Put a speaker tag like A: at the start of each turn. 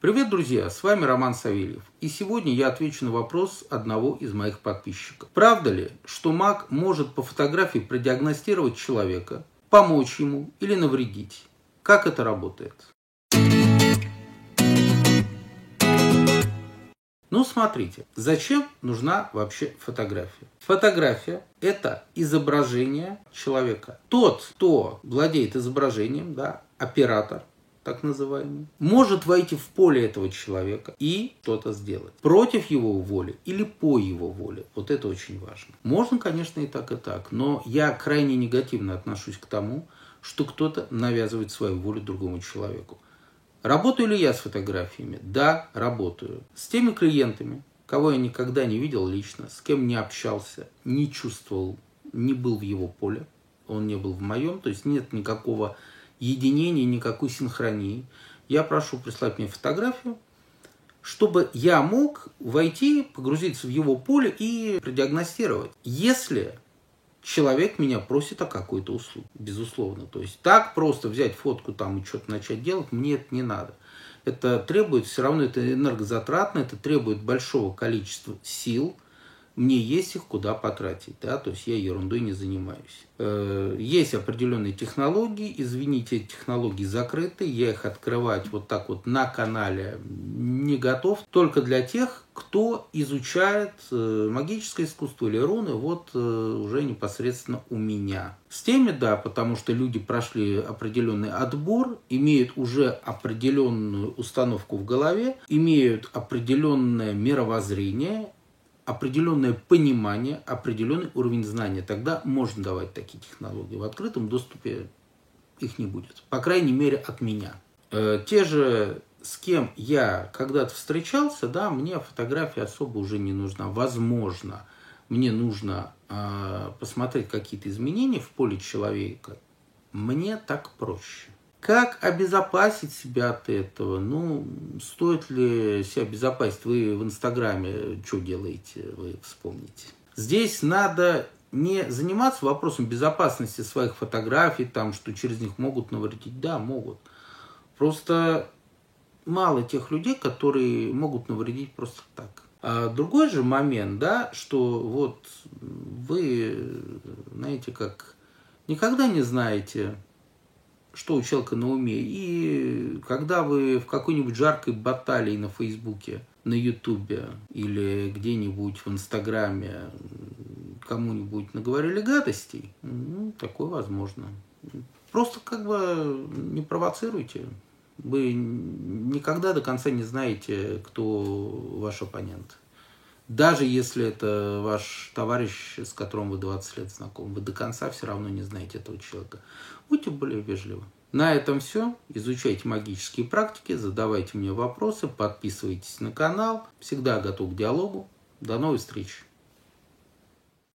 A: Привет, друзья! С вами Роман Савельев. И сегодня я отвечу на вопрос одного из моих подписчиков. Правда ли, что маг может по фотографии продиагностировать человека, помочь ему или навредить? Как это работает? Ну, смотрите, зачем нужна вообще фотография? Фотография – это изображение человека. Тот, кто владеет изображением, да, оператор, так называемый, может войти в поле этого человека и что-то сделать. Против его воли или по его воле. Вот это очень важно. Можно, конечно, и так, и так. Но я крайне негативно отношусь к тому, что кто-то навязывает свою волю другому человеку. Работаю ли я с фотографиями? Да, работаю. С теми клиентами, кого я никогда не видел лично, с кем не общался, не чувствовал, не был в его поле, он не был в моем, то есть нет никакого единения, никакой синхронии. Я прошу прислать мне фотографию, чтобы я мог войти, погрузиться в его поле и продиагностировать. Если человек меня просит о какой-то услуге, безусловно. То есть так просто взять фотку там и что-то начать делать, мне это не надо. Это требует, все равно это энергозатратно, это требует большого количества сил – мне есть их куда потратить, да, то есть я ерундой не занимаюсь. Э, есть определенные технологии, извините, технологии закрыты, я их открывать вот так вот на канале не готов, только для тех, кто изучает э, магическое искусство или руны, вот э, уже непосредственно у меня. С теми, да, потому что люди прошли определенный отбор, имеют уже определенную установку в голове, имеют определенное мировоззрение, определенное понимание, определенный уровень знания. Тогда можно давать такие технологии. В открытом доступе их не будет. По крайней мере, от меня. Э, те же, с кем я когда-то встречался, да, мне фотография особо уже не нужна. Возможно, мне нужно э, посмотреть какие-то изменения в поле человека. Мне так проще. Как обезопасить себя от этого? Ну, стоит ли себя обезопасить? Вы в Инстаграме что делаете? Вы вспомните. Здесь надо не заниматься вопросом безопасности своих фотографий, там, что через них могут навредить. Да, могут. Просто мало тех людей, которые могут навредить просто так. А другой же момент, да, что вот вы, знаете, как никогда не знаете, что у человека на уме. И когда вы в какой-нибудь жаркой баталии на Фейсбуке, на Ютубе или где-нибудь в Инстаграме кому-нибудь наговорили гадостей, ну, такое возможно. Просто как бы не провоцируйте. Вы никогда до конца не знаете, кто ваш оппонент. Даже если это ваш товарищ, с которым вы 20 лет знакомы, вы до конца все равно не знаете этого человека. Будьте более вежливы. На этом все. Изучайте магические практики, задавайте мне вопросы, подписывайтесь на канал. Всегда готов к диалогу. До новых встреч!